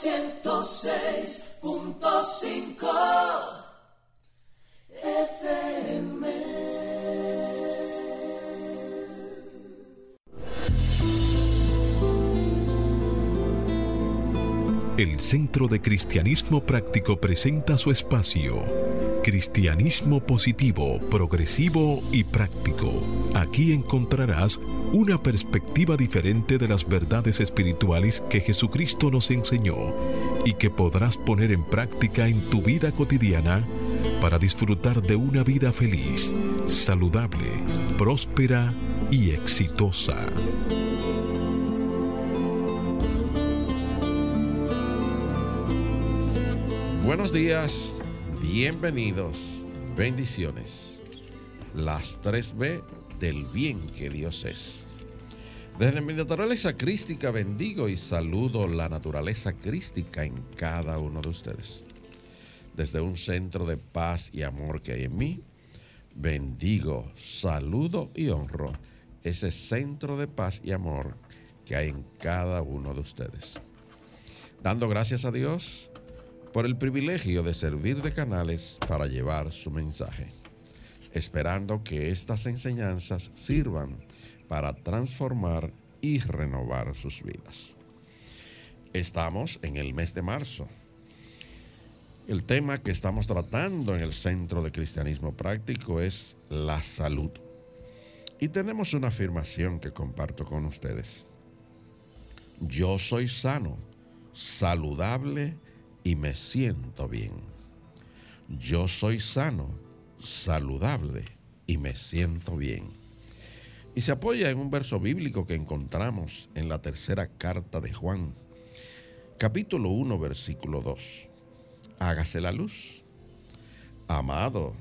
106.5 FM. El Centro de Cristianismo Práctico presenta su espacio. Cristianismo positivo, progresivo y práctico. Aquí encontrarás una perspectiva diferente de las verdades espirituales que Jesucristo nos enseñó y que podrás poner en práctica en tu vida cotidiana para disfrutar de una vida feliz, saludable, próspera y exitosa. Buenos días, bienvenidos, bendiciones. Las 3B del bien que Dios es. Desde mi naturaleza crística bendigo y saludo la naturaleza crística en cada uno de ustedes. Desde un centro de paz y amor que hay en mí, bendigo, saludo y honro ese centro de paz y amor que hay en cada uno de ustedes. Dando gracias a Dios por el privilegio de servir de canales para llevar su mensaje, esperando que estas enseñanzas sirvan para transformar y renovar sus vidas. Estamos en el mes de marzo. El tema que estamos tratando en el Centro de Cristianismo Práctico es la salud. Y tenemos una afirmación que comparto con ustedes. Yo soy sano, saludable y me siento bien. Yo soy sano, saludable y me siento bien. Y se apoya en un verso bíblico que encontramos en la tercera carta de Juan, capítulo 1, versículo 2. Hágase la luz. Amado,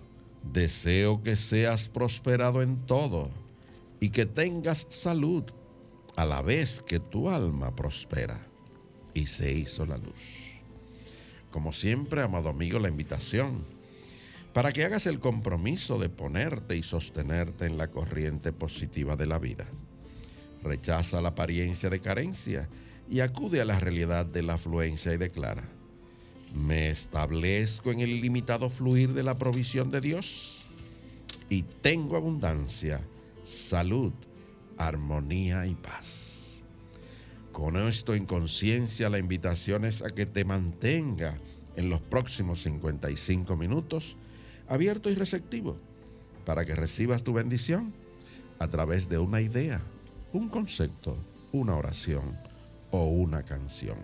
deseo que seas prosperado en todo y que tengas salud a la vez que tu alma prospera. Y se hizo la luz. Como siempre, amado amigo, la invitación para que hagas el compromiso de ponerte y sostenerte en la corriente positiva de la vida. Rechaza la apariencia de carencia y acude a la realidad de la afluencia y declara, me establezco en el ilimitado fluir de la provisión de Dios y tengo abundancia, salud, armonía y paz. Con esto en conciencia, la invitación es a que te mantenga en los próximos 55 minutos abierto y receptivo para que recibas tu bendición a través de una idea, un concepto, una oración o una canción.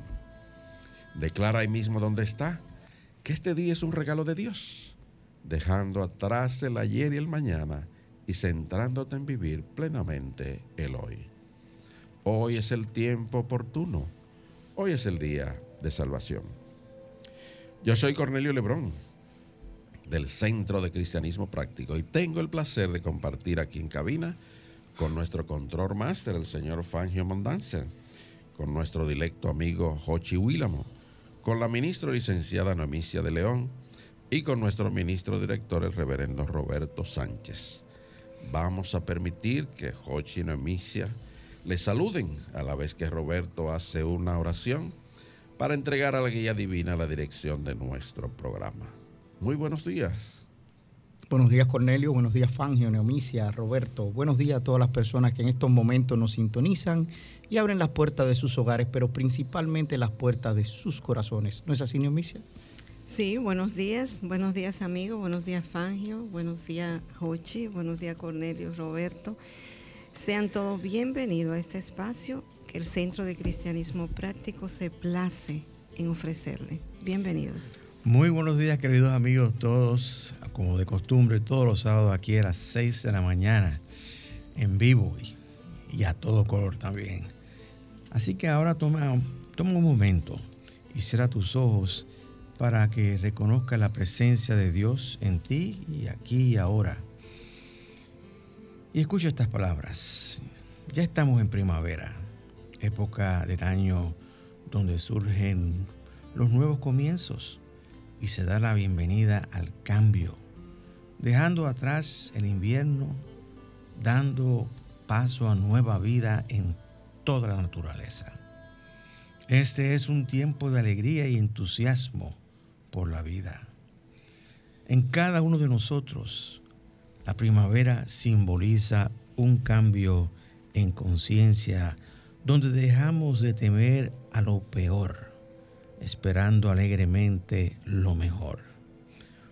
Declara ahí mismo donde está que este día es un regalo de Dios, dejando atrás el ayer y el mañana y centrándote en vivir plenamente el hoy. Hoy es el tiempo oportuno. Hoy es el día de salvación. Yo soy Cornelio Lebrón, del Centro de Cristianismo Práctico, y tengo el placer de compartir aquí en cabina con nuestro control máster, el señor Fangio Mondanzer, con nuestro directo amigo Jochi Willamo, con la ministra licenciada Noemicia de León y con nuestro ministro director, el reverendo Roberto Sánchez. Vamos a permitir que Jochi y Noemicia le saluden a la vez que Roberto hace una oración para entregar a la guía divina la dirección de nuestro programa. Muy buenos días. Buenos días Cornelio, buenos días Fangio, Neomicia, Roberto. Buenos días a todas las personas que en estos momentos nos sintonizan y abren las puertas de sus hogares, pero principalmente las puertas de sus corazones. ¿No es así, Neomicia? Sí, buenos días, buenos días amigos, buenos días Fangio, buenos días Jochi, buenos días Cornelio, Roberto. Sean todos bienvenidos a este espacio que el Centro de Cristianismo Práctico se place en ofrecerle. Bienvenidos. Muy buenos días, queridos amigos, todos, como de costumbre, todos los sábados aquí a las 6 de la mañana, en vivo y, a todo color también. Así que ahora toma, toma un momento y cierra tus ojos para que reconozca la presencia de Dios en ti y aquí y ahora. Y escucho estas palabras. Ya estamos en primavera, época del año donde surgen los nuevos comienzos y se da la bienvenida al cambio, dejando atrás el invierno, dando paso a nueva vida en toda la naturaleza. Este es un tiempo de alegría y entusiasmo por la vida. En cada uno de nosotros, la primavera simboliza un cambio en conciencia donde dejamos de temer a lo peor, esperando alegremente lo mejor.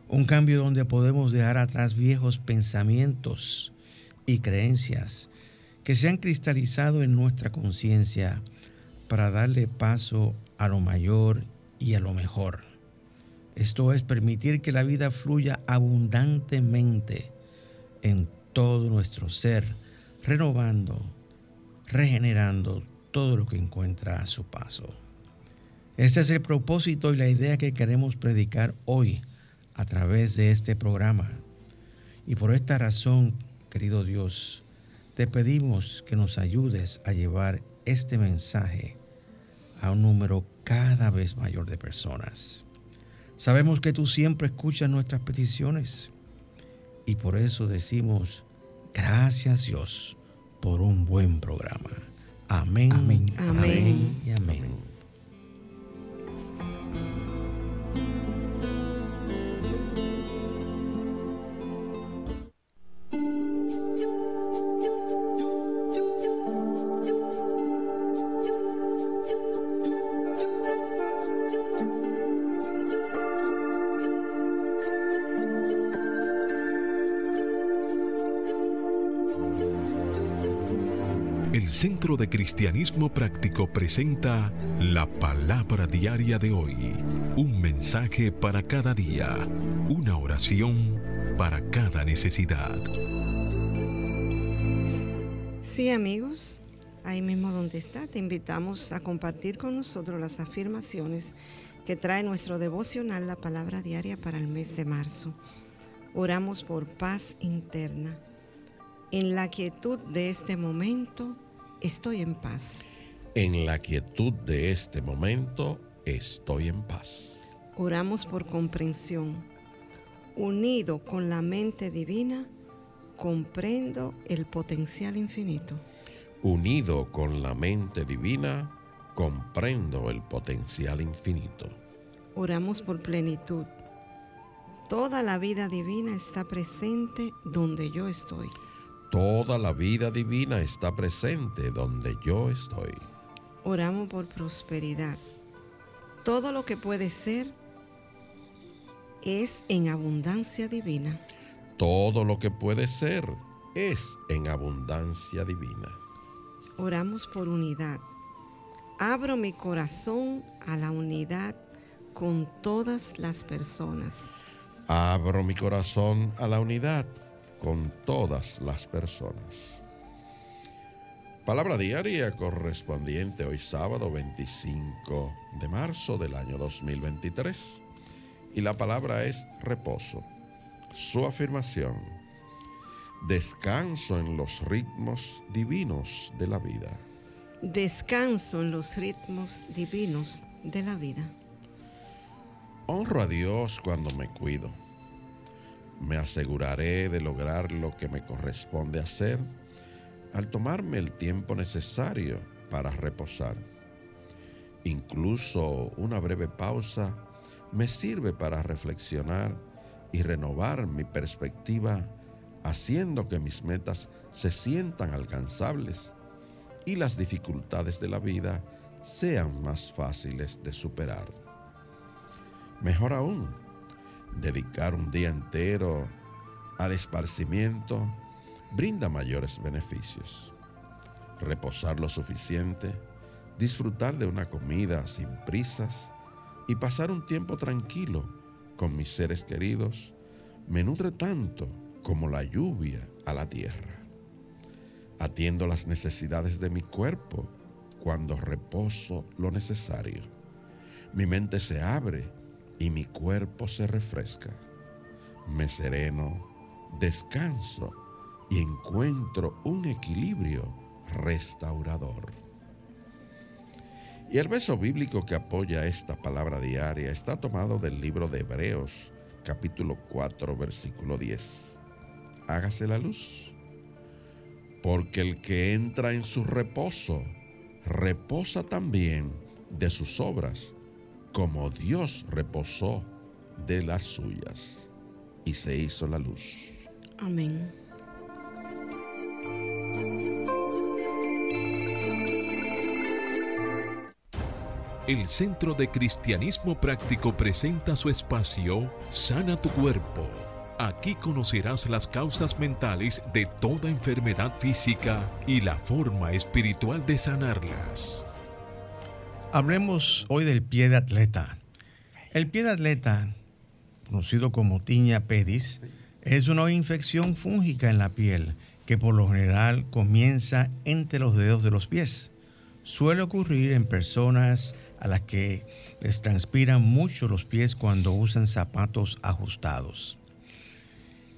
Un cambio donde podemos dejar atrás viejos pensamientos y creencias que se han cristalizado en nuestra conciencia para darle paso a lo mayor y a lo mejor. Esto es permitir que la vida fluya abundantemente en todo nuestro ser, renovando, regenerando todo lo que encuentra a su paso. Este es el propósito y la idea que queremos predicar hoy a través de este programa. Y por esta razón, querido Dios, te pedimos que nos ayudes a llevar este mensaje a un número cada vez mayor de personas. Sabemos que tú siempre escuchas nuestras peticiones y por eso decimos gracias Dios por un buen programa. Amén. Amén. amén y amén. De Cristianismo Práctico presenta la palabra diaria de hoy. Un mensaje para cada día. Una oración para cada necesidad. Sí, amigos, ahí mismo donde está, te invitamos a compartir con nosotros las afirmaciones que trae nuestro devocional, la palabra diaria para el mes de marzo. Oramos por paz interna. En la quietud de este momento, estoy en paz. En la quietud de este momento, estoy en paz. Oramos por comprensión. Unido con la mente divina, comprendo el potencial infinito. Unido con la mente divina, comprendo el potencial infinito. Oramos por plenitud. Toda la vida divina está presente donde yo estoy. Toda la vida divina está presente donde yo estoy. Oramos por prosperidad. Todo lo que puede ser es en abundancia divina. Todo lo que puede ser es en abundancia divina. Oramos por unidad. Abro mi corazón a la unidad con todas las personas. Abro mi corazón a la unidad con todas las personas. Palabra diaria correspondiente hoy sábado 25 de marzo del año 2023. Y la palabra es reposo. Su afirmación. Descanso en los ritmos divinos de la vida. Descanso en los ritmos divinos de la vida. Honro a Dios cuando me cuido me aseguraré de lograr lo que me corresponde hacer al tomarme el tiempo necesario para reposar. Incluso una breve pausa me sirve para reflexionar y renovar mi perspectiva, haciendo que mis metas se sientan alcanzables y las dificultades de la vida sean más fáciles de superar. Mejor aún, dedicar un día entero al esparcimiento brinda mayores beneficios. Reposar lo suficiente, disfrutar de una comida sin prisas y pasar un tiempo tranquilo con mis seres queridos me nutre tanto como la lluvia a la tierra. Atiendo las necesidades de mi cuerpo cuando reposo lo necesario. Mi mente se abre y mi cuerpo se refresca. Me sereno, descanso y encuentro un equilibrio restaurador. Y el verso bíblico que apoya esta palabra diaria está tomado del libro de Hebreos, capítulo 4, versículo 10. Hágase la luz. Porque el que entra en su reposo, reposa también de sus obras, como Dios reposó de las suyas. Y se hizo la luz. Amén. El Centro de Cristianismo Práctico presenta su espacio Sana tu Cuerpo. Aquí conocerás las causas mentales de toda enfermedad física y la forma espiritual de sanarlas. Hablemos hoy del pie de atleta. El pie de atleta, conocido como tiña pedis, es una infección fúngica en la piel que por lo general comienza entre los dedos de los pies. Suele ocurrir en personas a las que les transpiran mucho los pies cuando usan zapatos ajustados.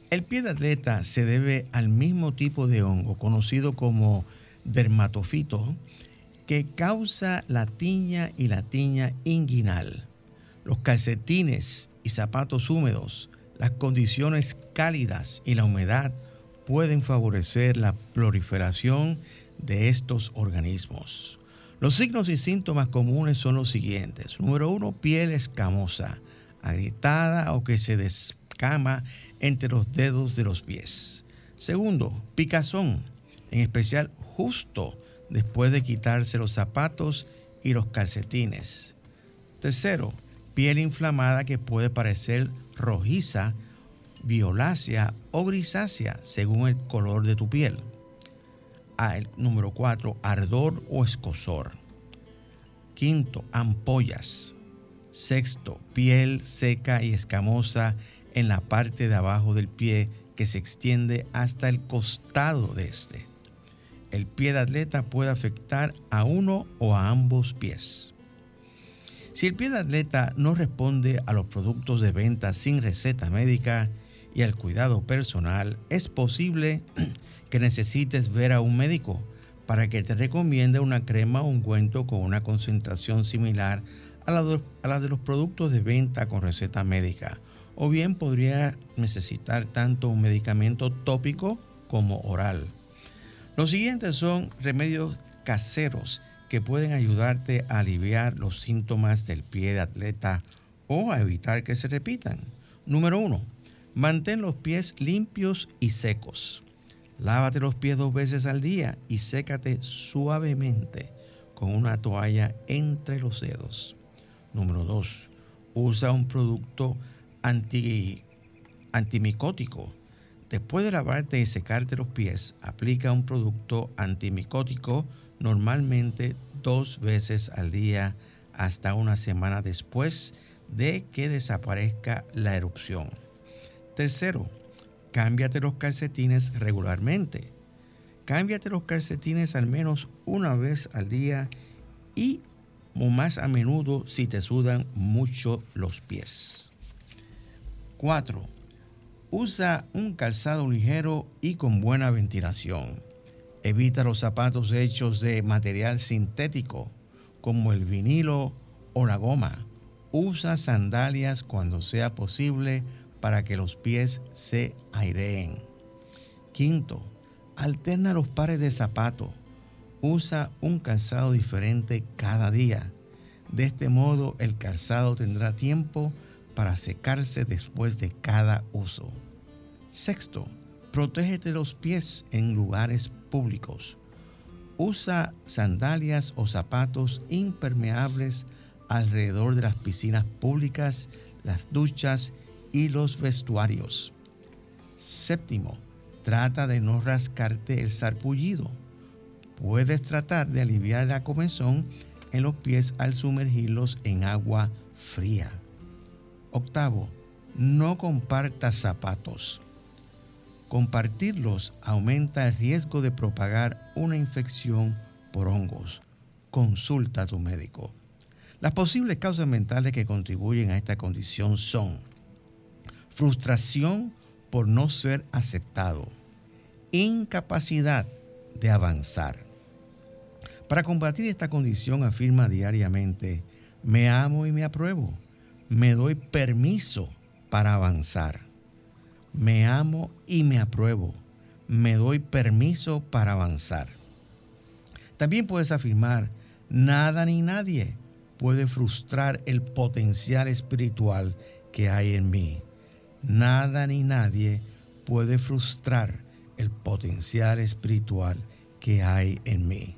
El pie de atleta se debe al mismo tipo de hongo conocido como dermatofito que causa la tiña y la tiña inguinal. Los calcetines y zapatos húmedos, las condiciones cálidas y la humedad pueden favorecer la proliferación de estos organismos. Los signos y síntomas comunes son los siguientes. Número uno, piel escamosa, agrietada o que se descama entre los dedos de los pies. Segundo, picazón, en especial justo después de quitarse los zapatos y los calcetines. Tercero, piel inflamada que puede parecer rojiza, violácea o grisácea según el color de tu piel número 4, ardor o escosor. Quinto, ampollas. Sexto, piel seca y escamosa en la parte de abajo del pie que se extiende hasta el costado de este. El pie de atleta puede afectar a uno o a ambos pies. Si el pie de atleta no responde a los productos de venta sin receta médica y al cuidado personal, es posible que necesites ver a un médico para que te recomiende una crema o ungüento con una concentración similar a la, de, a la de los productos de venta con receta médica. O bien podría necesitar tanto un medicamento tópico como oral. Los siguientes son remedios caseros que pueden ayudarte a aliviar los síntomas del pie de atleta o a evitar que se repitan. Número uno, mantén los pies limpios y secos. Lávate los pies dos veces al día y sécate suavemente con una toalla entre los dedos. Número 2. Usa un producto anti, antimicótico. Después de lavarte y secarte los pies, aplica un producto antimicótico normalmente dos veces al día hasta una semana después de que desaparezca la erupción. Tercero, cámbiate los calcetines regularmente. Cámbiate los calcetines al menos una vez al día y más a menudo si te sudan mucho los pies. 4. Usa un calzado ligero y con buena ventilación. Evita los zapatos hechos de material sintético como el vinilo o la goma. Usa sandalias cuando sea posible para que los pies se aireen. Quinto, alterna los pares de zapatos. Usa un calzado diferente cada día. De este modo el calzado tendrá tiempo para secarse después de cada uso. Sexto, protégete los pies en lugares públicos. Usa sandalias o zapatos impermeables alrededor de las piscinas públicas, las duchas y los vestuarios. Séptimo, trata de no rascarte el sarpullido. Puedes tratar de aliviar la comezón en los pies al sumergirlos en agua fría. Octavo, no compartas zapatos. Compartirlos aumenta el riesgo de propagar una infección por hongos. Consulta a tu médico. Las posibles causas mentales que contribuyen a esta condición son frustración por no ser aceptado, incapacidad de avanzar. Para combatir esta condición afirma diariamente, me amo y me apruebo, me doy permiso para avanzar. Me amo y me apruebo, me doy permiso para avanzar. También puedes afirmar, nada ni nadie puede frustrar el potencial espiritual que hay en mí. Nada ni nadie puede frustrar el potencial espiritual que hay en mí.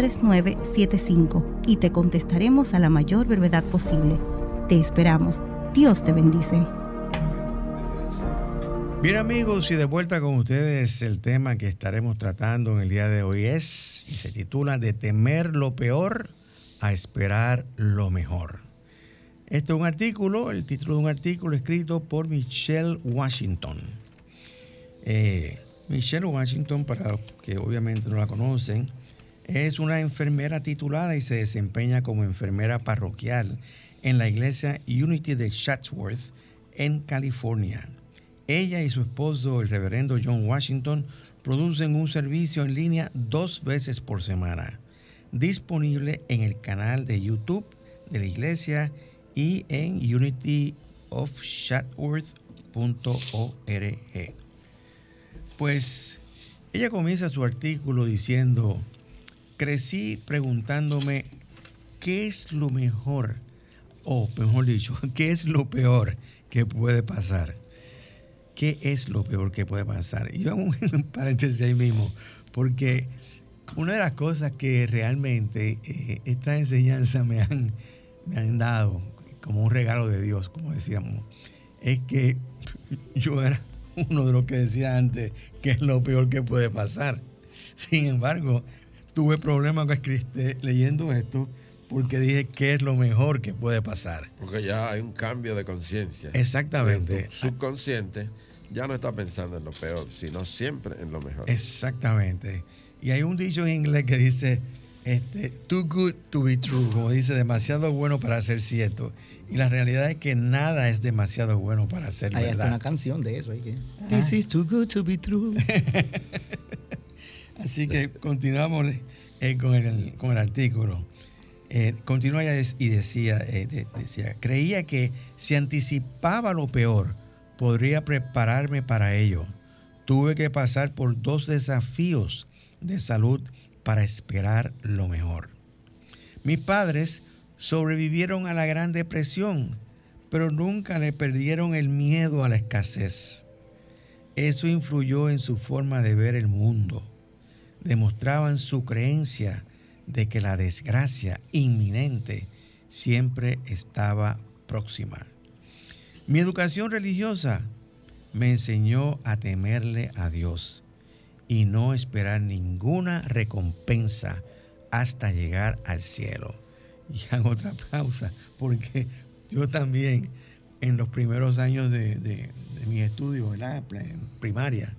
3975 y te contestaremos a la mayor brevedad posible. Te esperamos. Dios te bendice. Bien amigos, y de vuelta con ustedes, el tema que estaremos tratando en el día de hoy es, y se titula De temer lo peor a esperar lo mejor. Este es un artículo, el título de un artículo escrito por Michelle Washington. Eh, Michelle Washington, para los que obviamente no la conocen, es una enfermera titulada y se desempeña como enfermera parroquial en la iglesia Unity de Chatsworth, en California. Ella y su esposo, el reverendo John Washington, producen un servicio en línea dos veces por semana, disponible en el canal de YouTube de la iglesia y en unityofchatworth.org. Pues ella comienza su artículo diciendo, crecí preguntándome qué es lo mejor, o mejor dicho, qué es lo peor que puede pasar. ¿Qué es lo peor que puede pasar? Y yo hago un paréntesis ahí mismo, porque una de las cosas que realmente eh, esta enseñanza me han, me han dado como un regalo de Dios, como decíamos, es que yo era uno de los que decía antes que es lo peor que puede pasar. Sin embargo, tuve problemas leyendo esto porque dije qué es lo mejor que puede pasar. Porque ya hay un cambio de conciencia. Exactamente. subconsciente ya no está pensando en lo peor, sino siempre en lo mejor. Exactamente. Y hay un dicho en inglés que dice, este, too good to be true, como dice, demasiado bueno para ser cierto. Y la realidad es que nada es demasiado bueno para ser hay verdad. Hay una canción de eso. que, This is too good to be true. Así que continuamos eh, con, el, artículo. Eh, continúa y decía, eh, decía, creía que si anticipaba lo peor, podría prepararme para ello. Tuve que pasar por dos desafíos de salud para esperar lo mejor. Mis padres sobrevivieron a la Gran Depresión, pero nunca le perdieron el miedo a la escasez. Eso influyó en su forma de ver el mundo demostraban su creencia de que la desgracia inminente siempre estaba próxima. Mi educación religiosa me enseñó a temerle a Dios y no esperar ninguna recompensa hasta llegar al cielo. Y hago otra pausa, porque yo también en los primeros años de, de, mi estudio, la primaria,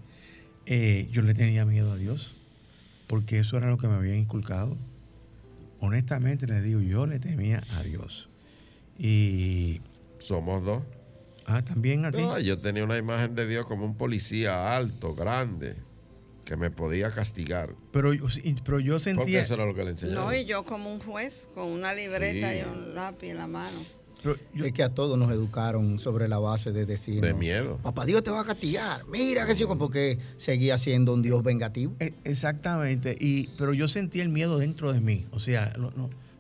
eh, yo le tenía miedo a Dios porque eso era lo que me había inculcado. Honestamente le digo, yo le temía a Dios. Y... Somos dos. Ah, también a ti. yo tenía una imagen de Dios como un policía alto, grande, que me podía castigar. Pero, pero yo sentía... Porque eso era lo que le enseñaba. No, y yo como un juez, con una libreta y un lápiz en la mano es que a todos nos educaron sobre la base de decir. De miedo. Papá Dios te va a castigar. Mira que sí, porque seguía siendo un Dios vengativo. E, exactamente. Y, pero yo sentí el miedo dentro de mí. O sea, no,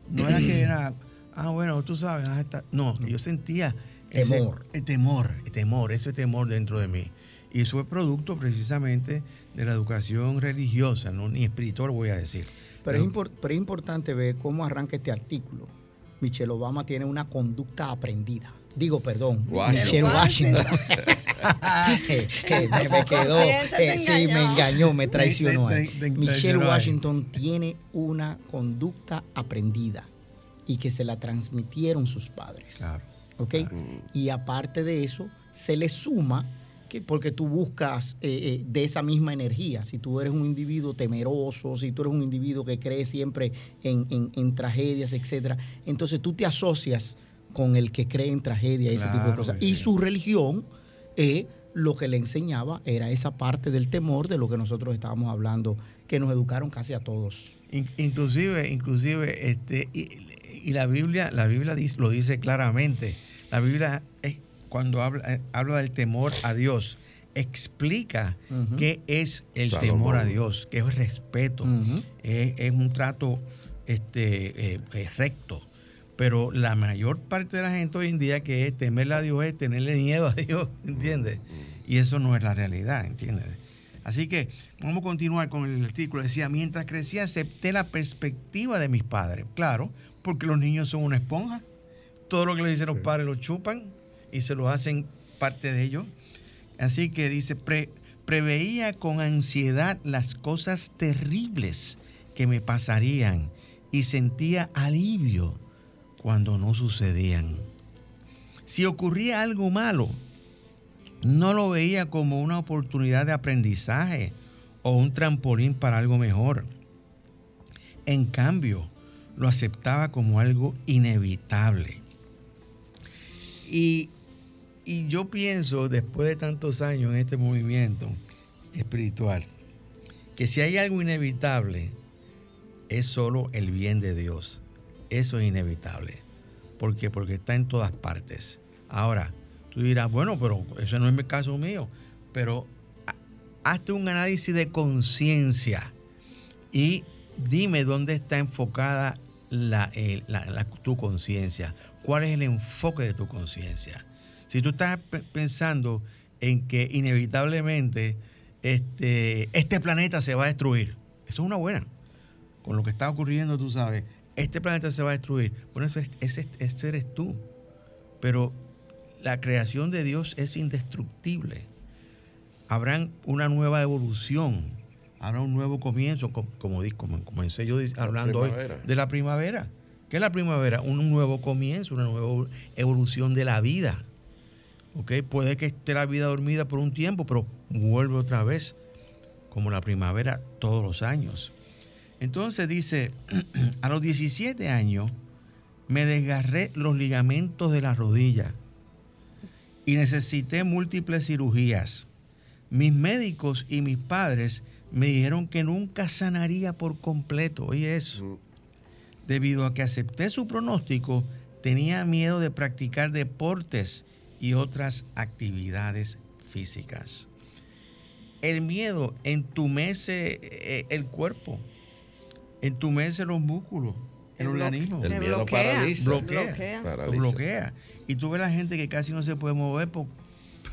no, era que era, ah, bueno, tú sabes, ah, no, yo sentía. Temor. el temor, el temor, ese temor dentro de mí. Y eso es producto precisamente de la educación religiosa, no ni espiritual voy a decir. Pero, es, pero es importante ver cómo arranca este artículo Michelle Obama tiene una conducta aprendida. Digo, perdón, Michelle Washington. que, me, quedó, sí, me engañó, me traicionó. Michelle Washington tiene una conducta aprendida y que se la transmitieron sus padres. Claro, ¿Ok? Y aparte de eso, se le suma porque tú buscas eh, eh, de esa misma energía. Si tú eres un individuo temeroso, si tú eres un individuo que cree siempre en, tragedias, etcétera, entonces tú te asocias con el que cree en tragedia, ese tipo de cosas. Y su religión eh, lo que le enseñaba era esa parte del temor de lo que nosotros estábamos hablando, que nos educaron casi a todos. Inclusive, inclusive, este, y, la Biblia, la Biblia lo dice claramente. La Biblia es cuando habla, eh, habla del temor a Dios, explica qué es el temor a Dios, qué es respeto, es, un trato este, eh, eh, recto. Pero la mayor parte de la gente hoy en día que es temerle a Dios es tenerle miedo a Dios, ¿entiendes? Y eso no es la realidad, ¿entiendes? Así que vamos a continuar con el artículo. Decía, mientras crecía acepté la perspectiva de mis padres. Claro, porque los niños son una esponja. Todo lo que le dicen los padres lo chupan y se lo hacen parte de ellos. Así que dice, preveía con ansiedad las cosas terribles que me pasarían y sentía alivio cuando no sucedían. Si ocurría algo malo, no lo veía como una oportunidad de aprendizaje o un trampolín para algo mejor. En cambio, lo aceptaba como algo inevitable. Y y yo pienso, después de tantos años en este movimiento espiritual, que si hay algo inevitable, es solo el bien de Dios. Eso es inevitable. ¿Por qué? Porque está en todas partes. Ahora, tú dirás, bueno, pero ese no es mi caso mío. Pero hazte un análisis de conciencia y dime dónde está enfocada eh, tu conciencia. ¿Cuál es el enfoque de tu conciencia? Si tú estás pensando en que inevitablemente este, este planeta se va a destruir, eso es una buena. Con lo que está ocurriendo, tú sabes, este planeta se va a destruir. Bueno, ese, ese eres tú. Pero la creación de Dios es indestructible. Habrá una nueva evolución, habrá un nuevo comienzo, como, como, como comencé yo hablando hoy de la primavera. ¿Qué es la primavera? Un nuevo comienzo, una nueva evolución de la vida. Puede que esté la vida dormida por un tiempo, pero vuelve otra vez, como la primavera todos los años. Entonces dice, a los 17 años me desgarré los ligamentos de la rodilla y necesité múltiples cirugías. Mis médicos y mis padres me dijeron que nunca sanaría por completo. Oye eso. Debido a que acepté su pronóstico, tenía miedo de practicar deportes y otras actividades físicas. El miedo entumece eh, el cuerpo, entumece los músculos, el, organismo. El miedo bloquea, bloquea, bloquea. Y tú ves la gente que casi no se puede mover, pero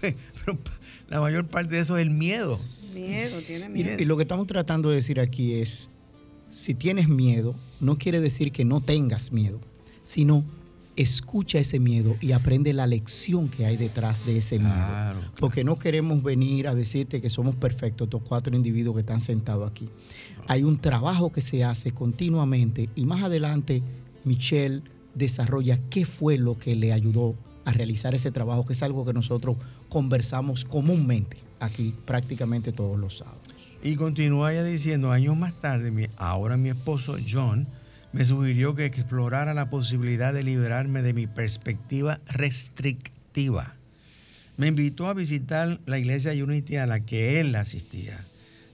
la mayor parte de eso es el miedo. Miedo, tiene miedo. y lo que estamos tratando de decir aquí es, si tienes miedo, no quiere decir que no tengas miedo, sino escucha ese miedo y aprende la lección que hay detrás de ese miedo. Porque no queremos venir a decirte que somos perfectos, estos cuatro individuos que están sentados aquí. Hay un trabajo que se hace continuamente y más adelante Michelle desarrolla qué fue lo que le ayudó a realizar ese trabajo, que es algo que nosotros conversamos comúnmente aquí prácticamente todos los sábados. Y continúa ella diciendo, años más tarde, ahora mi esposo John, me sugirió que explorara la posibilidad de liberarme de mi perspectiva restrictiva. Me invitó a visitar la iglesia Unity a la que él asistía.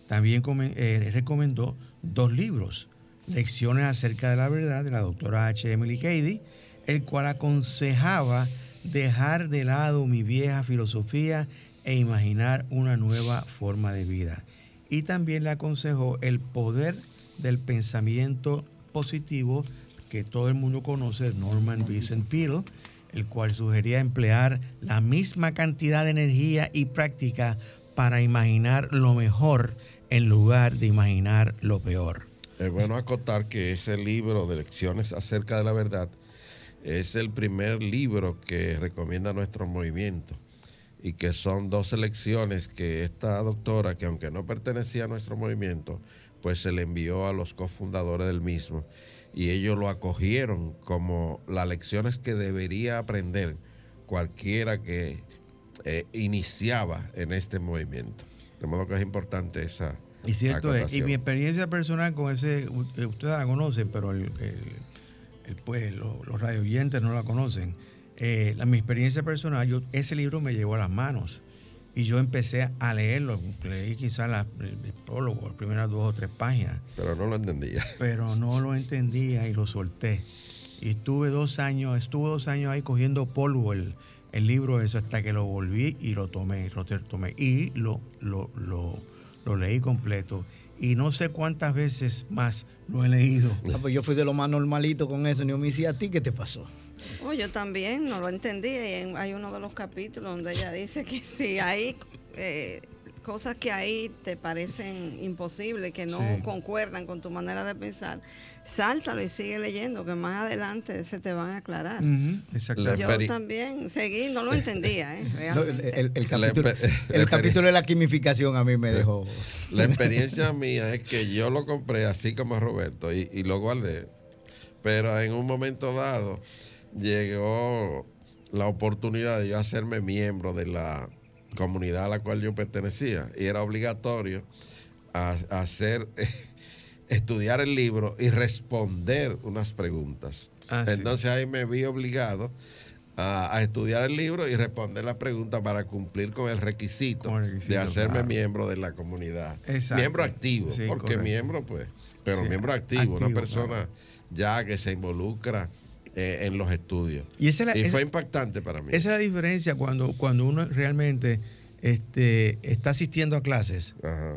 También eh, recomendó dos libros, Lecciones acerca de la verdad de la doctora H. Emily Cady, el cual aconsejaba dejar de lado mi vieja filosofía e imaginar una nueva forma de vida. Y también le aconsejó el poder del pensamiento positivo que todo el mundo conoce, Norman Vincent Peale, el cual sugería emplear la misma cantidad de energía y práctica para imaginar lo mejor en lugar de imaginar lo peor. Es bueno acotar que ese libro de lecciones acerca de la verdad es el primer libro que recomienda nuestro movimiento y que son dos lecciones que esta doctora, que aunque no pertenecía a nuestro movimiento, pues se le envió a los cofundadores del mismo y ellos lo acogieron como las lecciones que debería aprender cualquiera que eh, iniciaba en este movimiento. De modo que es importante esa. Y cierto es, y mi experiencia personal con ese, eh, ustedes la conocen, pero el, el- el, pues, los, los radio oyentes no la conocen. Eh, la- mi experiencia personal, yo, ese libro me llegó a las manos y yo empecé a leerlo. Leí quizás la- el, prólogo, las primeras dos o tres páginas, Pero no lo entendía. pero no lo entendía y lo solté. Y estuve dos años, estuve dos años ahí cogiendo polvo el, el libro ese hasta que lo volví y lo tomé, lo tomé y lo, lo, lo, lo leí completo. Y no sé cuántas veces más lo he leído. Ah, pues yo fui de lo más normalito con eso. Ni me decía, ¿a ti qué te pasó? Oh, yo también no lo entendía y en- hay uno de los capítulos donde ella dice que si hay eh, cosas que ahí te parecen imposibles, que no Sí. concuerdan con tu manera de pensar, sáltalo y sigue leyendo, que más adelante se te van a aclarar. Exactamente. Yo también seguí, no lo entendía, ¿eh? No, el, el- capítulo, el capítulo de la quimificación a mí me dejó. La experiencia mía es que yo lo compré así como Roberto y, y lo guardé. Pero en un momento dado llegó la oportunidad de yo hacerme miembro de la comunidad a la cual yo pertenecía. Y era obligatorio a- a hacer, estudiar el libro y responder unas preguntas. Ah, sí. Entonces ahí me vi obligado a, a estudiar el libro y responder las preguntas para cumplir con el requisito, Con el requisito, de hacerme claro. miembro de la comunidad. Exacto. Miembro activo, Sí, porque correcto. miembro pues, pero Sí, miembro activo, una persona claro. ya que se involucra eh, en los estudios. Y esa es la, y esa- fue impactante para mí. esa es la diferencia cuando, cuando uno realmente este, está asistiendo a clases. Ajá.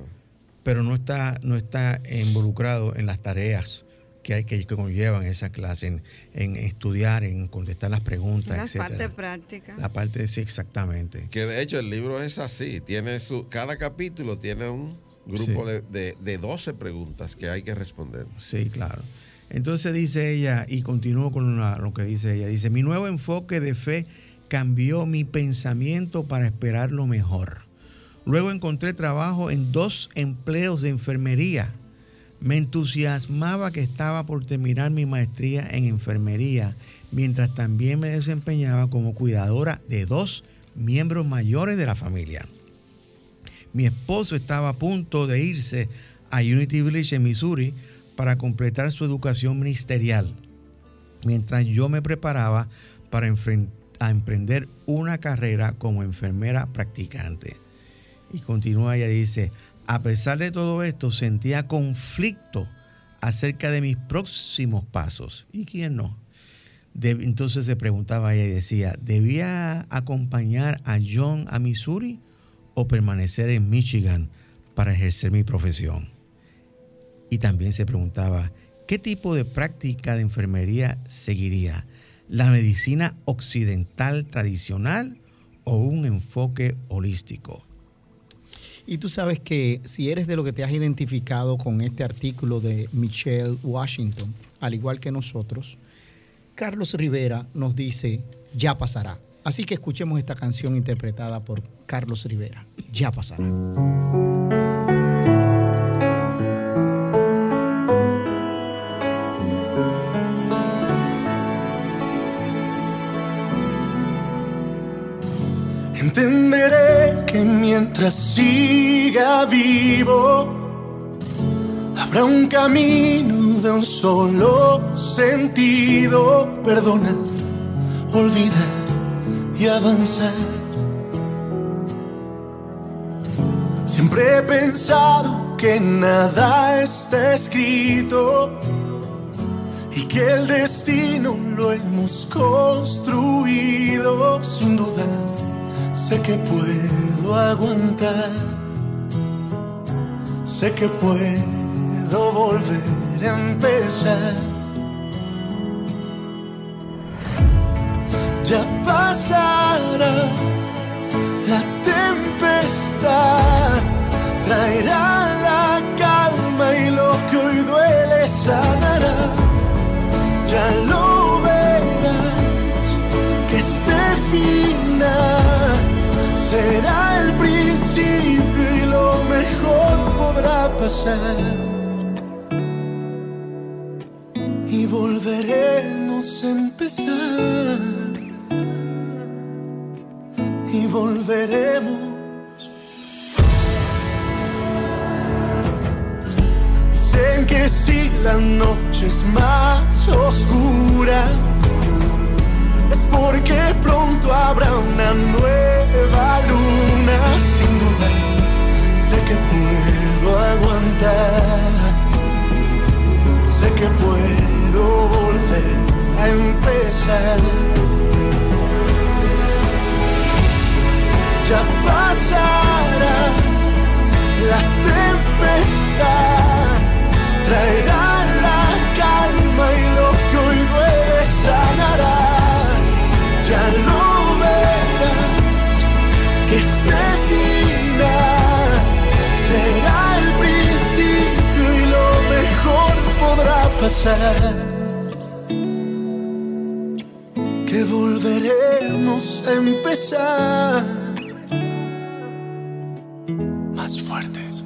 pero no está, no está involucrado en las tareas que hay que, que conllevan esa clase, en, en estudiar, en contestar las preguntas, Las etcétera. partes prácticas. La parte sí, exactamente. Que de hecho el libro es así, tiene su, cada capítulo tiene un grupo Sí. de, de, de 12 preguntas que hay que responder. Sí, claro. Entonces dice ella, y continúo con lo que dice ella, dice, mi nuevo enfoque de fe cambió mi pensamiento para esperar lo mejor. Luego encontré trabajo en dos empleos de enfermería. Me entusiasmaba que estaba por terminar mi maestría en enfermería, mientras también me desempeñaba como cuidadora de dos miembros mayores de la familia. Mi esposo estaba a punto de irse a Unity Village en Missouri para completar su educación ministerial, mientras yo me preparaba para emprender una carrera como enfermera practicante. Y continúa ella dice, a pesar de todo esto, sentía conflicto acerca de mis próximos pasos. ¿Y quién no? Entonces se preguntaba ella y decía, ¿debía acompañar a John a Missouri o permanecer en Michigan para ejercer mi profesión? Y también se preguntaba, ¿qué tipo de práctica de enfermería seguiría? ¿La medicina occidental tradicional o un enfoque holístico? Y tú sabes que si eres de lo que te has identificado con este artículo de Michelle Washington, al igual que nosotros, Carlos Rivera nos dice, ya pasará. Así que escuchemos esta canción interpretada por Carlos Rivera, ya pasará. Mientras siga vivo, habrá un camino de un solo sentido. Perdonar, olvidar y avanzar. Siempre he pensado que nada está escrito y que el destino lo hemos construido sin dudar. Sé que puedo aguantar, sé que puedo volver a empezar. Ya pasará la tempestad, traerá la calma y lo que hoy duele sanará. Y volveremos a empezar. Y volveremos. Dicen que si la noche es más oscura, es porque pronto habrá una nueva luna. Aguantar, sé que puedo volver a empezar. Ya pasará la tempestad, traerá la calma y lo que hoy duele sanará. Ya lo verás que este Que volveremos a empezar más fuertes.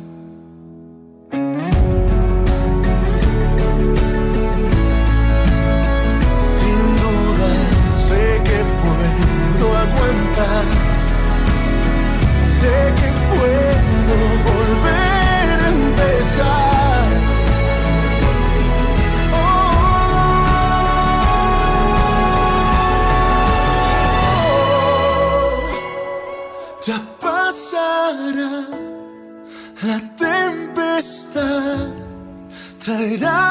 Sin duda sé que puedo aguantar. Sé que puedo volver a empezar. Traerá la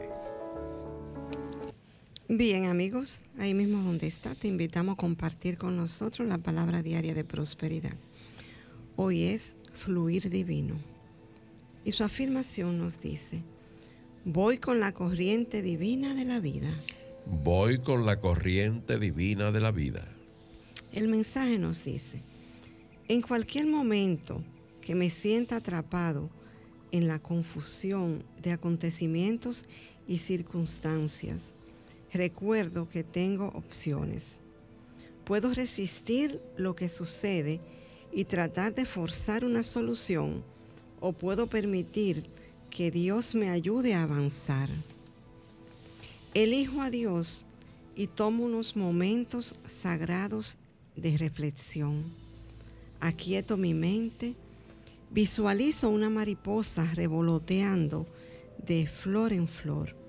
Bien amigos, ahí mismo donde está, te invitamos a compartir con nosotros la palabra diaria de prosperidad. Hoy es fluir divino. Y su afirmación nos dice, voy con la corriente divina de la vida. Voy con la corriente divina de la vida. El mensaje nos dice, en cualquier momento que me sienta atrapado en la confusión de acontecimientos y circunstancias, recuerdo que tengo opciones. Puedo resistir lo que sucede y tratar de forzar una solución o puedo permitir que Dios me ayude a avanzar. Elijo a Dios y tomo unos momentos sagrados de reflexión. Aquieto mi mente, visualizo una mariposa revoloteando de flor en flor.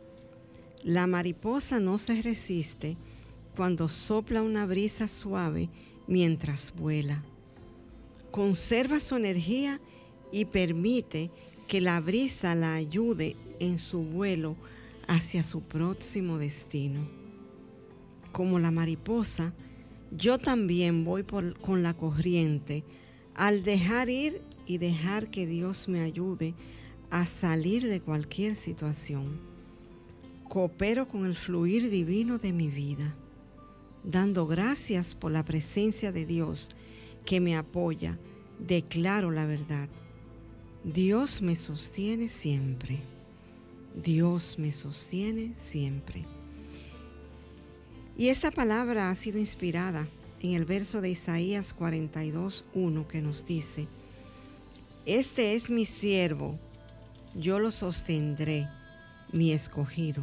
La mariposa no se resiste cuando sopla una brisa suave mientras vuela. Conserva su energía y permite que la brisa la ayude en su vuelo hacia su próximo destino. Como la mariposa, yo también voy con la corriente al dejar ir y dejar que Dios me ayude a salir de cualquier situación. Coopero con el fluir divino de mi vida, dando gracias por la presencia de Dios que me apoya. Declaro la verdad. Dios me sostiene siempre. Dios me sostiene siempre. Y esta palabra ha sido inspirada en el verso de Isaías 42, 1 que nos dice, Este es mi siervo, yo lo sostendré, mi escogido.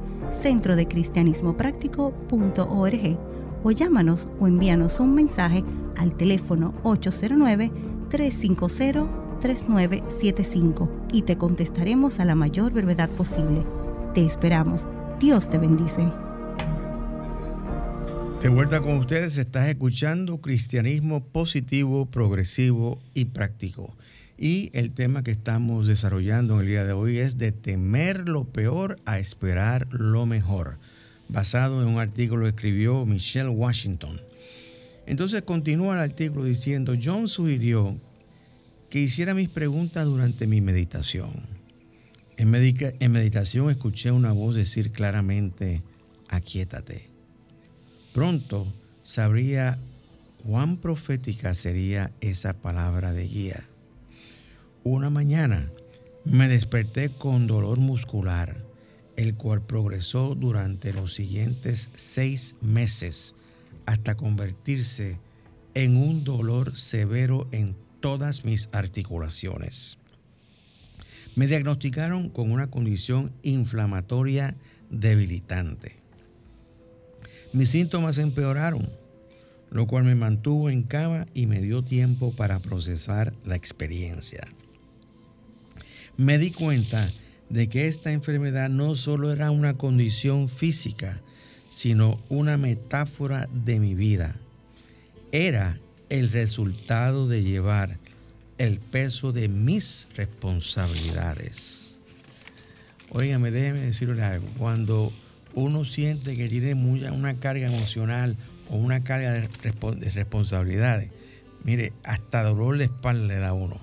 centrodecristianismopráctico.org o llámanos o envíanos un mensaje al teléfono 809-350-3975 y te contestaremos a la mayor brevedad posible. Te esperamos. Dios te bendice. De vuelta con ustedes, estás escuchando Cristianismo positivo, progresivo y práctico. Y el tema que estamos desarrollando en el día de hoy es de temer lo peor a esperar lo mejor, basado en un artículo que escribió Michelle Washington. Entonces continúa el artículo diciendo, John sugirió que hiciera mis preguntas durante mi meditación. En, en meditación escuché una voz decir claramente, aquietate. Pronto sabría cuán profética sería esa palabra de guía. Una mañana me desperté con dolor muscular, el cual progresó durante los siguientes seis meses hasta convertirse en un dolor severo en todas mis articulaciones. Me diagnosticaron con una condición inflamatoria debilitante. Mis síntomas empeoraron, lo cual me mantuvo en cama y me dio tiempo para procesar la experiencia. Me di cuenta de que esta enfermedad no solo era una condición física, sino una metáfora de mi vida. Era el resultado de llevar el peso de mis responsabilidades. Óigame, déjeme decirle algo. Cuando uno siente que tiene mucha, una carga emocional o una carga de, responsabilidades, mire, hasta dolor de espalda le da a uno.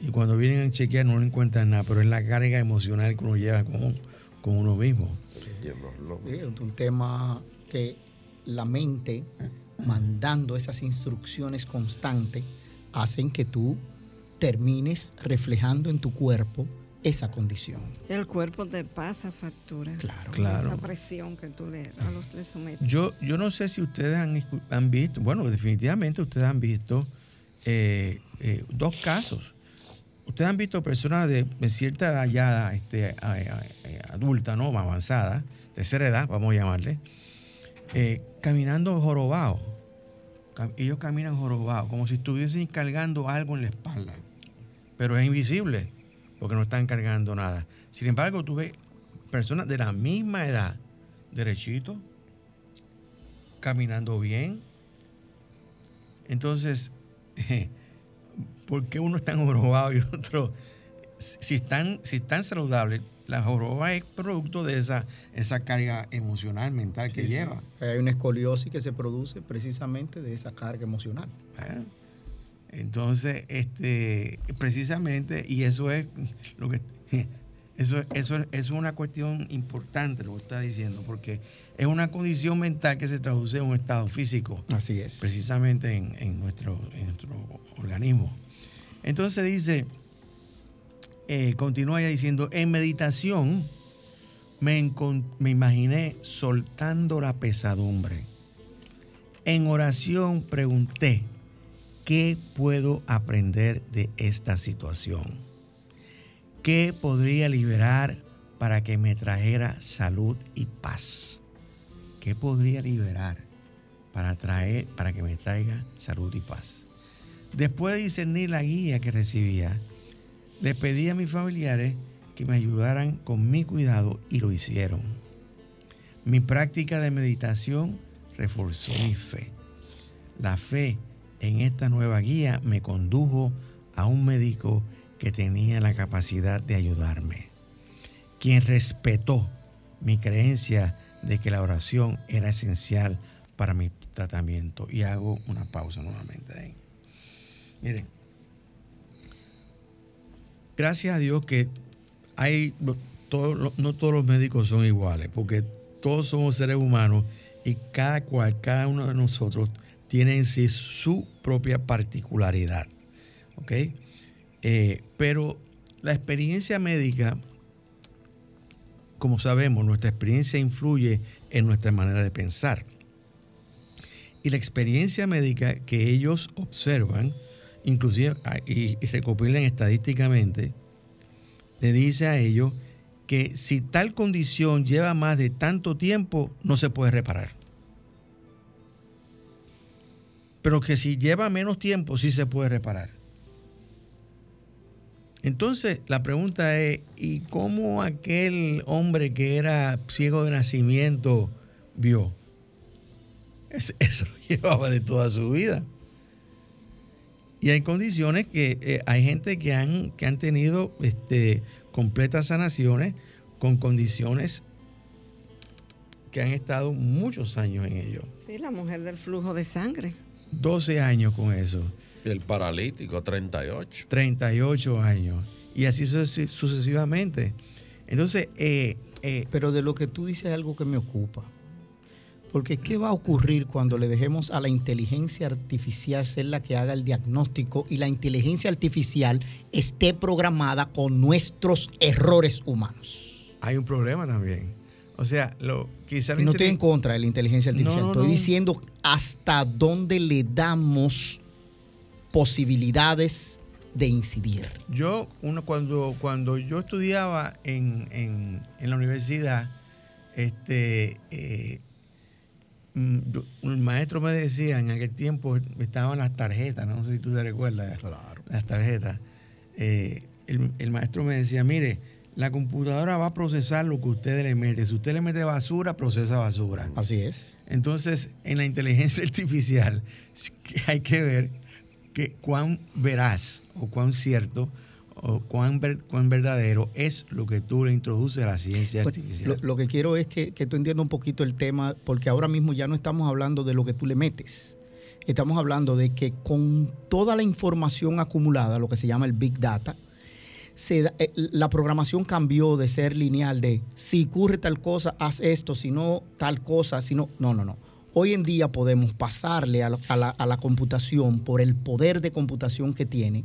Y cuando vienen a chequear no encuentran nada, pero es la carga emocional que uno lleva con, con uno mismo. es un tema que la mente, mandando esas instrucciones constantes, hacen que tú termines reflejando en tu cuerpo esa condición. El cuerpo te pasa factura. Claro, claro. La presión que tú le, a los le sometes. Yo, yo no sé si ustedes han, han visto, bueno, definitivamente ustedes han visto eh, eh, dos casos. Ustedes han visto personas de, cierta edad ya este, adulta, ¿no? Más avanzada, tercera edad, vamos a llamarle, eh, caminando jorobados. Ellos caminan jorobados, como si estuviesen cargando algo en la espalda, pero es invisible porque no están cargando nada. Sin embargo, tú ves personas de la misma edad, derechito, caminando bien. Entonces, ¿por qué uno está jorobado y otro? Si están, si están saludables, la joroba es producto de esa, esa carga emocional, mental que lleva. Hay una escoliosis que se produce precisamente de esa carga emocional. Ah. Entonces, este, precisamente, y eso es lo que eso, eso, es una cuestión importante lo que está diciendo, porque es una condición mental que se traduce en un estado físico. Así es. Precisamente en, nuestro, nuestro organismo. Entonces dice, eh, continúa ya diciendo, en meditación me, me imaginé soltando la pesadumbre. En oración pregunté, ¿Qué puedo aprender de esta situación? ¿Qué podría liberar para que me trajera salud y paz? ¿Qué podría liberar para, traer, para que me traiga salud y paz? Después de discernir la guía que recibía, le pedí a mis familiares que me ayudaran con mi cuidado y lo hicieron. Mi práctica de meditación reforzó mi fe. La fe en esta nueva guía me condujo a un médico que tenía la capacidad de ayudarme, quien respetó mi creencia de que la oración era esencial para mi tratamiento. Y hago una pausa nuevamente ahí. Miren, gracias a Dios que hay, no todos los médicos son iguales, porque todos somos seres humanos y cada cual, cada uno de nosotros tiene en sí su propia particularidad. ¿Ok? Eh, pero la experiencia médica, como sabemos, nuestra experiencia influye en nuestra manera de pensar. Y la experiencia médica que ellos observan, inclusive ah, y, y recopilan estadísticamente, le dice a ellos que si tal condición lleva más de tanto tiempo, no se puede reparar. Pero que si lleva menos tiempo, sí se puede reparar. Entonces, la pregunta es, ¿y cómo aquel hombre que era ciego de nacimiento vio? Eso lo llevaba de toda su vida. Y hay condiciones que eh, hay gente que han, que han tenido este, completas sanaciones con condiciones que han estado muchos años en ello. Sí, la mujer del flujo de sangre. 12 años con eso. El paralítico, 38. 38 años. Y así sucesivamente. Entonces, eh, eh, pero de lo que tú dices es algo que me ocupa. Porque ¿qué va a ocurrir cuando le dejemos a la inteligencia artificial ser la que haga el diagnóstico y la inteligencia artificial esté programada con nuestros errores humanos? Hay un problema también. O sea, lo, quizá no estoy en contra de la inteligencia artificial. estoy diciendo hasta dónde le damos posibilidades de incidir. Yo, uno, cuando, cuando yo estudiaba en, en, en la universidad, este, eh, mm, un maestro me decía, en aquel tiempo estaban las tarjetas, no sé si tú te recuerdas, las tarjetas. Eh, el, el, maestro me decía, mire, la computadora va a procesar lo que usted le mete. Si usted le mete basura, procesa basura. Así es. Entonces, en la inteligencia artificial hay que ver que cuán veraz o cuán cierto o cuán, cuán verdadero es lo que tú le introduces a la ciencia pues, artificial. Lo, que quiero es que, que tú entiendas un poquito el tema, porque ahora mismo ya no estamos hablando de lo que tú le metes. Estamos hablando de que con toda la información acumulada, lo que se llama el Big Data, se, eh, la programación cambió de ser lineal, de si ocurre tal cosa, haz esto, si no, tal cosa, si no, no, no, no. Hoy en día podemos pasarle a la, computación, por el poder de computación que tiene,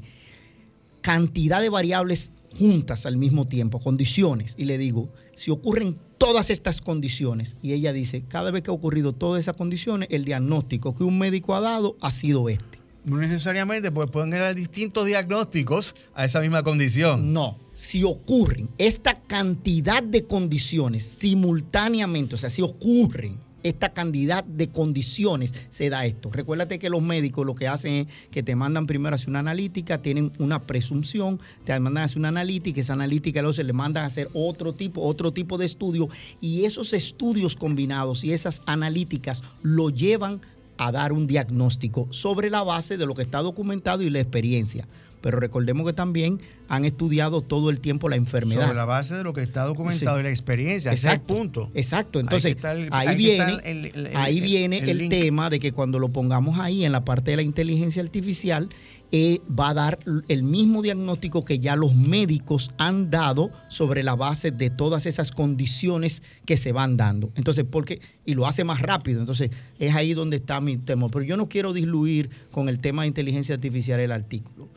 cantidad de variables juntas al mismo tiempo, condiciones, y le digo, si ocurren todas estas condiciones, y ella dice, cada vez que ha ocurrido todas esas condiciones, el diagnóstico que un médico ha dado ha sido este. No necesariamente, pues pueden haber distintos diagnósticos a esa misma condición. No, si ocurren esta cantidad de condiciones simultáneamente, o sea, si ocurren esta cantidad de condiciones se da esto. Recuérdate que los médicos lo que hacen es que te mandan primero a hacer una analítica, tienen una presunción, te mandan a hacer una analítica, esa analítica luego se le mandan a hacer otro tipo, otro tipo de estudio y esos estudios combinados y esas analíticas lo llevan a dar un diagnóstico sobre la base de lo que está documentado y la experiencia pero recordemos que también han estudiado todo el tiempo la enfermedad. Sobre la base de lo que está documentado y la experiencia, exacto, ese punto. Exacto, entonces ahí, viene, el, ahí viene el, tema de que cuando lo pongamos ahí en la parte de la inteligencia artificial, eh, va a dar el mismo diagnóstico que ya los médicos han dado sobre la base de todas esas condiciones que se van dando. Entonces, porque, y lo hace más rápido. Entonces, es ahí donde está mi tema. Pero yo no quiero diluir con el tema de inteligencia artificial el artículo.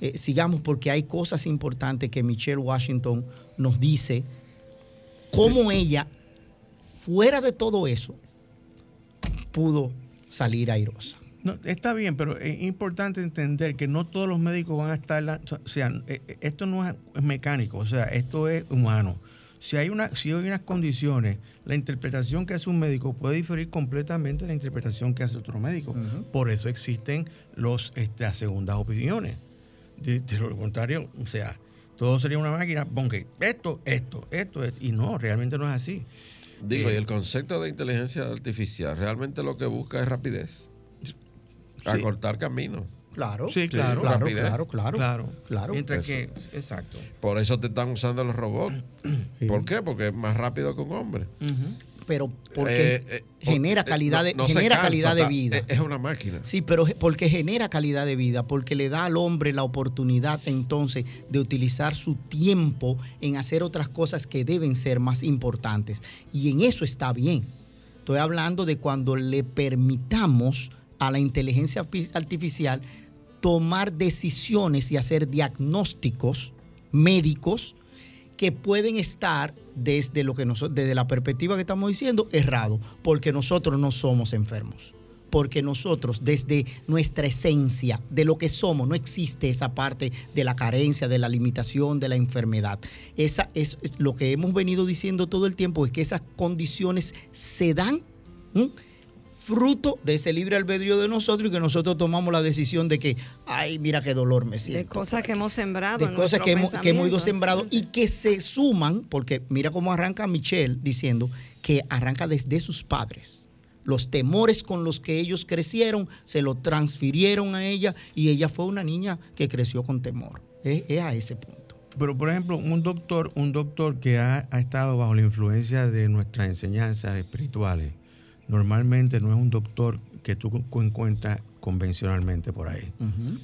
Eh, sigamos porque hay cosas importantes que Michelle Washington nos dice, cómo ella, fuera de todo eso, pudo salir airosa. No, está bien, pero es importante entender que no todos los médicos van a estar, o sea, eh, eh, esto no es mecánico, o sea, esto es humano. Si hay, una, si hay unas condiciones, la interpretación que hace un médico puede diferir completamente de la interpretación que hace otro médico. Por eso existen los, este, las segundas opiniones. De, lo contrario, o sea, todo sería una máquina, ponga esto, esto, esto, y no, realmente no es así. Digo, y eh, el concepto de inteligencia artificial realmente lo que busca es rapidez. Acortar caminos. Claro, sí, claro, claro, claro, claro, claro, Mientras que, exacto. Por eso te están usando los robots. ¿Por qué? Porque es más rápido que un hombre pero porque eh, eh, genera calidad de, genera calidad de vida. Es una máquina. Sí, pero porque genera calidad de vida, porque le da al hombre la oportunidad entonces de utilizar su tiempo en hacer otras cosas que deben ser más importantes. Y en eso está bien. Estoy hablando de cuando le permitamos a la inteligencia artificial tomar decisiones y hacer diagnósticos médicos que pueden estar desde lo que desde la perspectiva que estamos diciendo errado, porque nosotros no somos enfermos. Porque nosotros, desde nuestra esencia, de lo que somos, no existe esa parte de la carencia, de la limitación, de la enfermedad. Esa es, lo que hemos venido diciendo todo el tiempo, es que esas condiciones se dan fruto de ese libre albedrío de nosotros y que nosotros tomamos la decisión de que, ay, mira qué dolor me siento. De cosas que hemos sembrado. De cosas que hemos, que hemos, ido sembrado y que se suman, porque mira cómo arranca Michelle diciendo que arranca desde sus padres. Los temores con los que ellos crecieron se lo transfirieron a ella y ella fue una niña que creció con temor. Es, a ese punto. Pero, por ejemplo, un doctor, un doctor que ha, ha estado bajo la influencia de nuestras enseñanzas espirituales, normalmente no es un doctor que tú encuentras convencionalmente por ahí,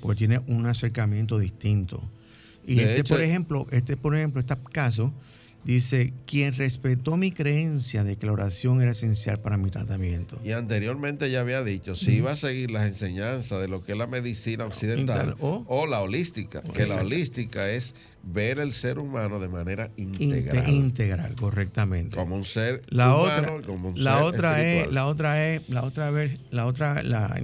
porque tiene un acercamiento distinto. Y este, por ejemplo, este, por ejemplo, este caso dice, quien respetó mi creencia de que la oración era esencial para mi tratamiento. Y anteriormente ya había dicho, si iba a seguir las enseñanzas de lo que es la medicina occidental o, la holística, que la holística es ver el ser humano de manera integral. integral, correctamente. Como un ser la humano, otra, como un la ser otra es la otra es la otra vez la otra la,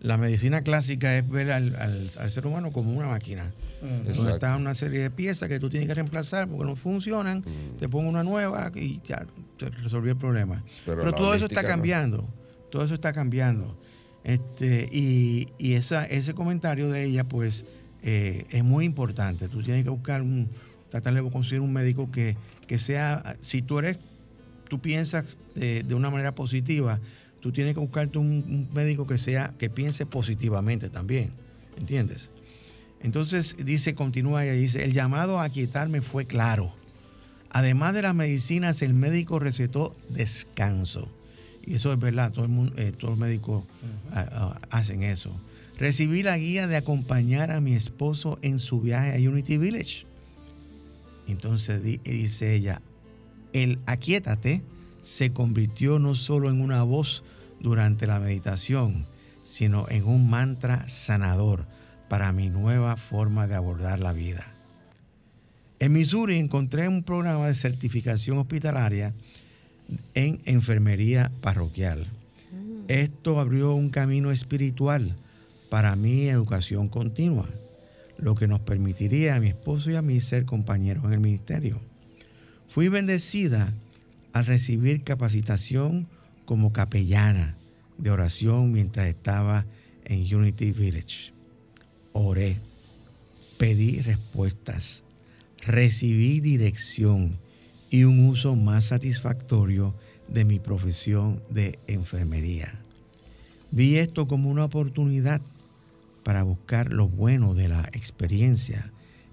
la medicina clásica es ver al, al, ser humano como una máquina. Donde está una serie de piezas que tú tienes que reemplazar porque no funcionan, te pongo una nueva y ya te resolvió el problema. Pero, todo eso está cambiando. Todo eso está cambiando. Este, y, y esa, ese comentario de ella, pues, eh, es muy importante. Tú tienes que buscar un, tratar de conseguir un médico que, sea, si tú eres, tú piensas de una manera positiva, tú tienes que buscarte un, médico que sea, que piense positivamente también, ¿entiendes? Entonces dice, continúa y dice, el llamado a quietarme fue claro. Además de las medicinas, el médico recetó descanso. Y eso es verdad, todo el eh, todos los médicos ah, ah, hacen eso recibí la guía de acompañar a mi esposo en su viaje a Unity Village. Entonces dice ella, el aquietate se convirtió no solo en una voz durante la meditación, sino en un mantra sanador para mi nueva forma de abordar la vida. En Missouri encontré un programa de certificación hospitalaria en enfermería parroquial. Mm. Esto abrió un camino espiritual para mi educación continua, lo que nos permitiría a mi esposo y a mí ser compañeros en el ministerio. Fui bendecida al recibir capacitación como capellana de oración mientras estaba en Unity Village. Oré, pedí respuestas, recibí dirección y un uso más satisfactorio de mi profesión de enfermería. Vi esto como una oportunidad para buscar lo bueno de la experiencia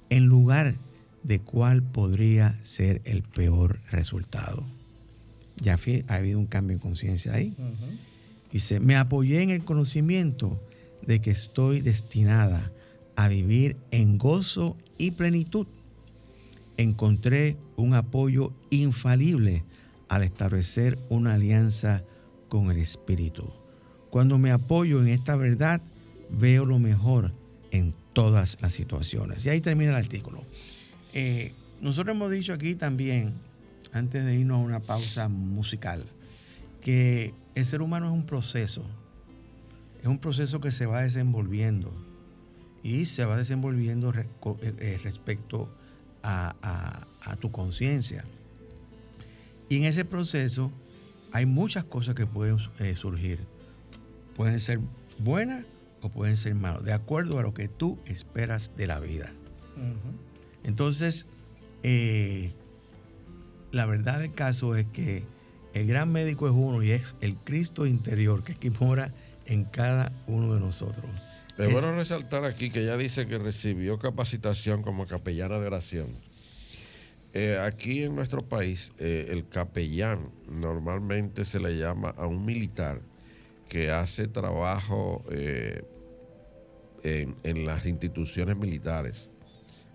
en lugar de cuál podría ser el peor resultado. Ya ha habido un cambio en conciencia ahí. Dice, me apoyé en el conocimiento de que estoy destinada a vivir en gozo y plenitud. Encontré un apoyo infalible al establecer una alianza con el Espíritu. Cuando me apoyo en esta verdad, veo lo mejor en todas las situaciones. Y ahí termina el artículo. Eh, nosotros hemos dicho aquí también, antes de irnos a una pausa musical, que el ser humano es un proceso. Es un proceso que se va desenvolviendo y se va desenvolviendo eh, eh, respecto a, tu conciencia. Y en ese proceso hay muchas cosas que pueden surgir. Pueden ser buenas o pueden ser malos, de acuerdo a lo que tú esperas de la vida. Entonces, eh, la verdad del caso es que el gran médico es uno y es el Cristo interior que, que mora en cada uno de nosotros. Es bueno resaltar aquí que ella dice que recibió capacitación como capellana de oración. Eh, aquí en nuestro país, eh, el capellán normalmente se le llama a un militar que hace trabajo eh, en, las instituciones militares,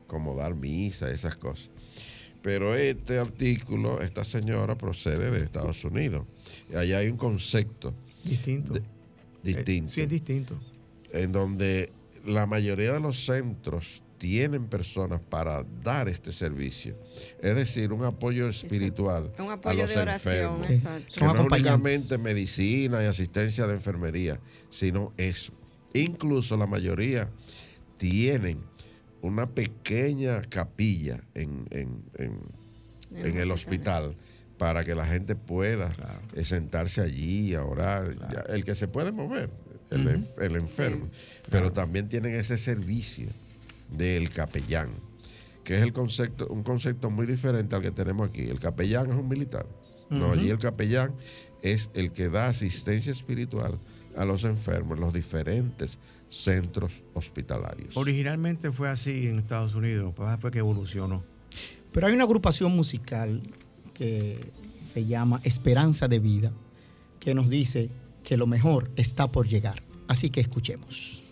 como dar misa, esas cosas. Pero este artículo, esta señora procede de Estados Unidos. Y allá hay un concepto. Distinto. distinto. sí, es distinto. En donde la mayoría de los centros tienen personas para dar este servicio. Es decir, un apoyo espiritual Un a apoyo los de oración, enfermos. exacto. Que no únicamente medicina y asistencia de enfermería, sino eso. Incluso la mayoría tienen una pequeña capilla en, en- en- En en el hospital para que la gente pueda Claro. eh, sentarse allí a orar. El que se puede mover, el, enfermo. Pero también tienen ese servicio del capellán, que es el concepto, un concepto muy diferente al que tenemos aquí. El capellán es un militar. No, allí el capellán es el que da asistencia espiritual a los enfermos en los diferentes centros hospitalarios. Originalmente fue así en Estados Unidos, pues fue que evolucionó. Pero hay una agrupación musical que se llama Esperanza de Vida, que nos dice que lo mejor está por llegar. Así que escuchemos.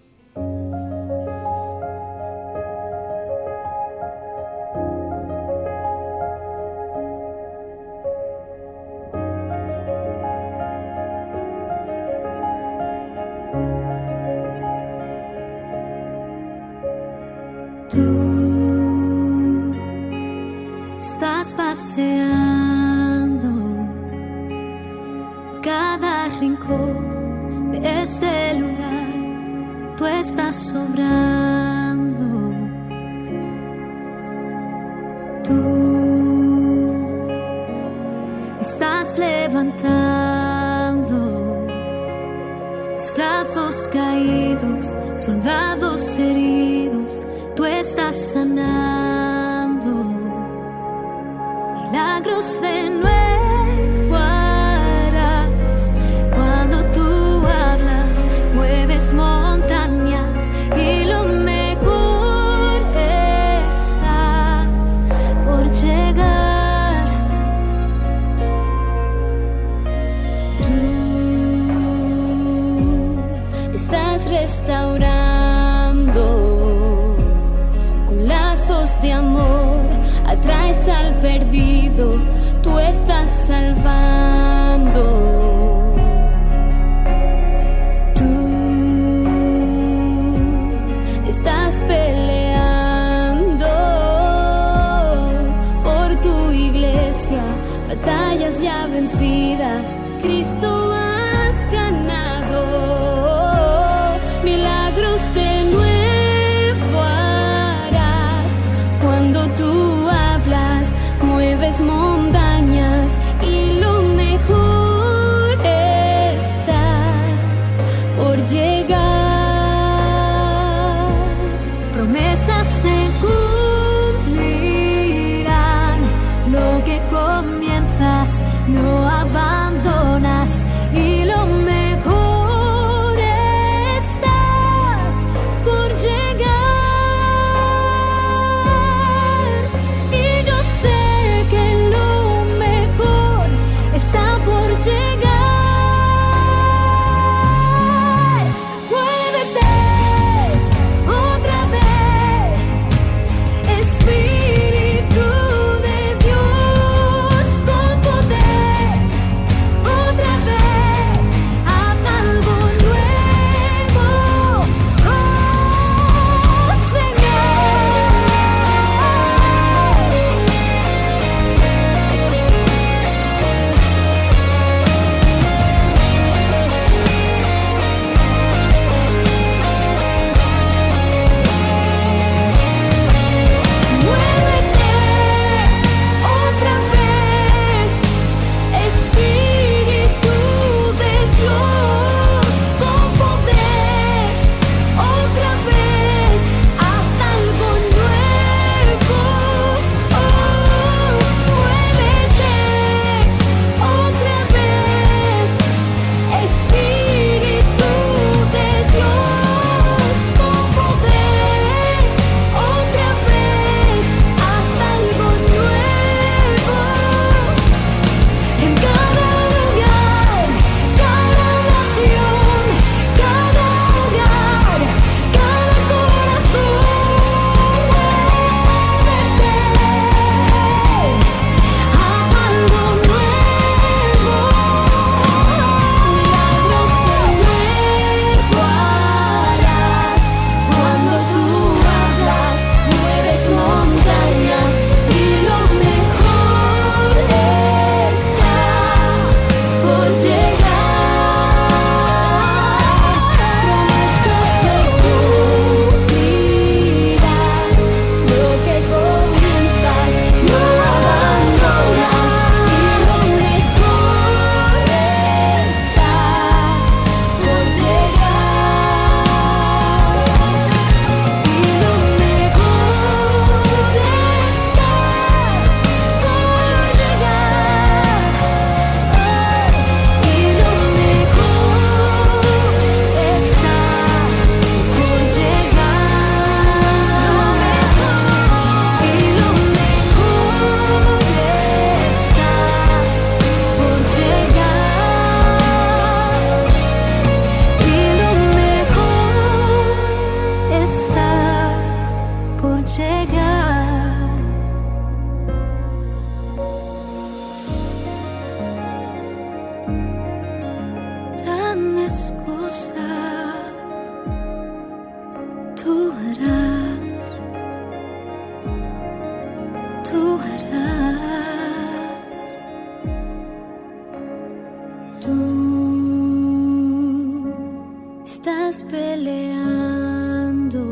Peleando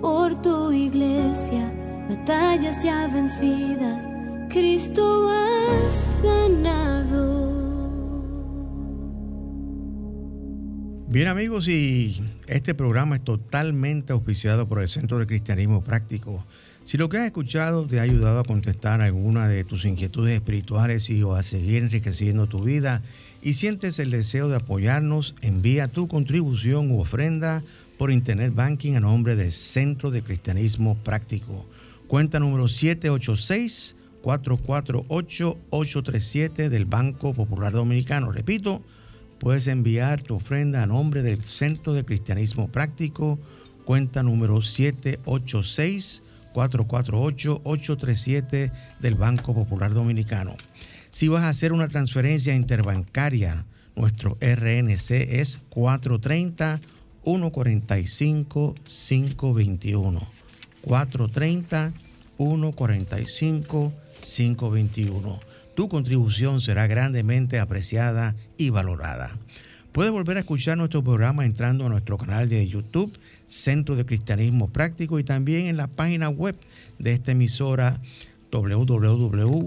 por tu iglesia, batallas ya vencidas, Cristo has ganado. Bien amigos, y este programa es totalmente auspiciado por el Centro de Cristianismo Práctico. Si lo que has escuchado te ha ayudado a contestar alguna de tus inquietudes espirituales y o a seguir enriqueciendo tu vida y sientes el deseo de apoyarnos, envía tu contribución u ofrenda por Internet Banking a nombre del Centro de Cristianismo Práctico. Cuenta número 786-448-837 del Banco Popular Dominicano. Repito, puedes enviar tu ofrenda a nombre del Centro de Cristianismo Práctico, cuenta número 786-448-837 del Banco Popular Dominicano. Si vas a hacer una transferencia interbancaria, nuestro RNC es 430-145-521. 430-145-521 tu contribución será grandemente apreciada y valorada. Puedes volver a escuchar nuestro programa entrando a nuestro canal de YouTube, Centro de Cristianismo Práctico, y también en la página web de esta emisora www.solfm.com,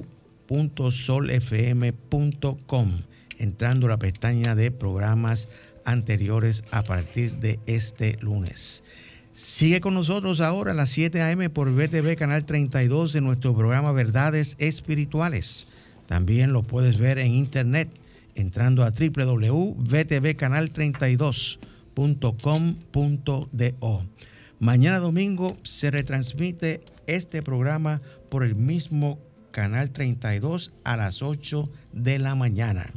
entrando a la pestaña de programas anteriores a partir de este lunes. Sigue con nosotros ahora a las 7 a.m. por BTV Canal 32 en nuestro programa Verdades Espirituales. También lo puedes ver en internet entrando a www.vtvcanal32.com.do. Mañana domingo se retransmite este programa por el mismo canal 32 a las 8 de la mañana.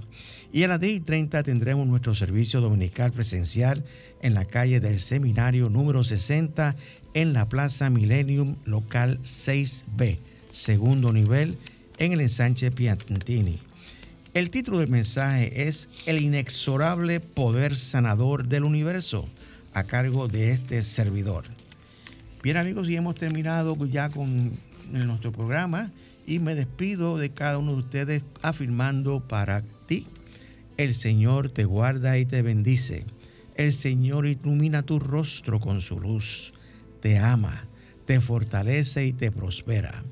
Y a las 10 y 30 tendremos nuestro servicio dominical presencial en la calle del Seminario número 60 en la Plaza Millennium Local 6B, segundo nivel en el ensanche Piantini. El título del mensaje es El inexorable poder sanador del universo, a cargo de este servidor. Bien amigos, y hemos terminado ya con nuestro programa y me despido de cada uno de ustedes afirmando para ti, el Señor te guarda y te bendice, el Señor ilumina tu rostro con su luz, te ama, te fortalece y te prospera.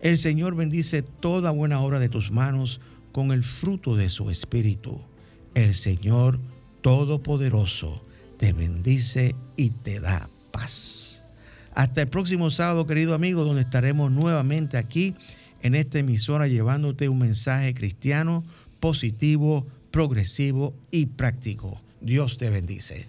El Señor bendice toda buena obra de tus manos con el fruto de su espíritu. El Señor Todopoderoso te bendice y te da paz. Hasta el próximo sábado, querido amigo, donde estaremos nuevamente aquí en esta emisora llevándote un mensaje cristiano positivo, progresivo y práctico. Dios te bendice.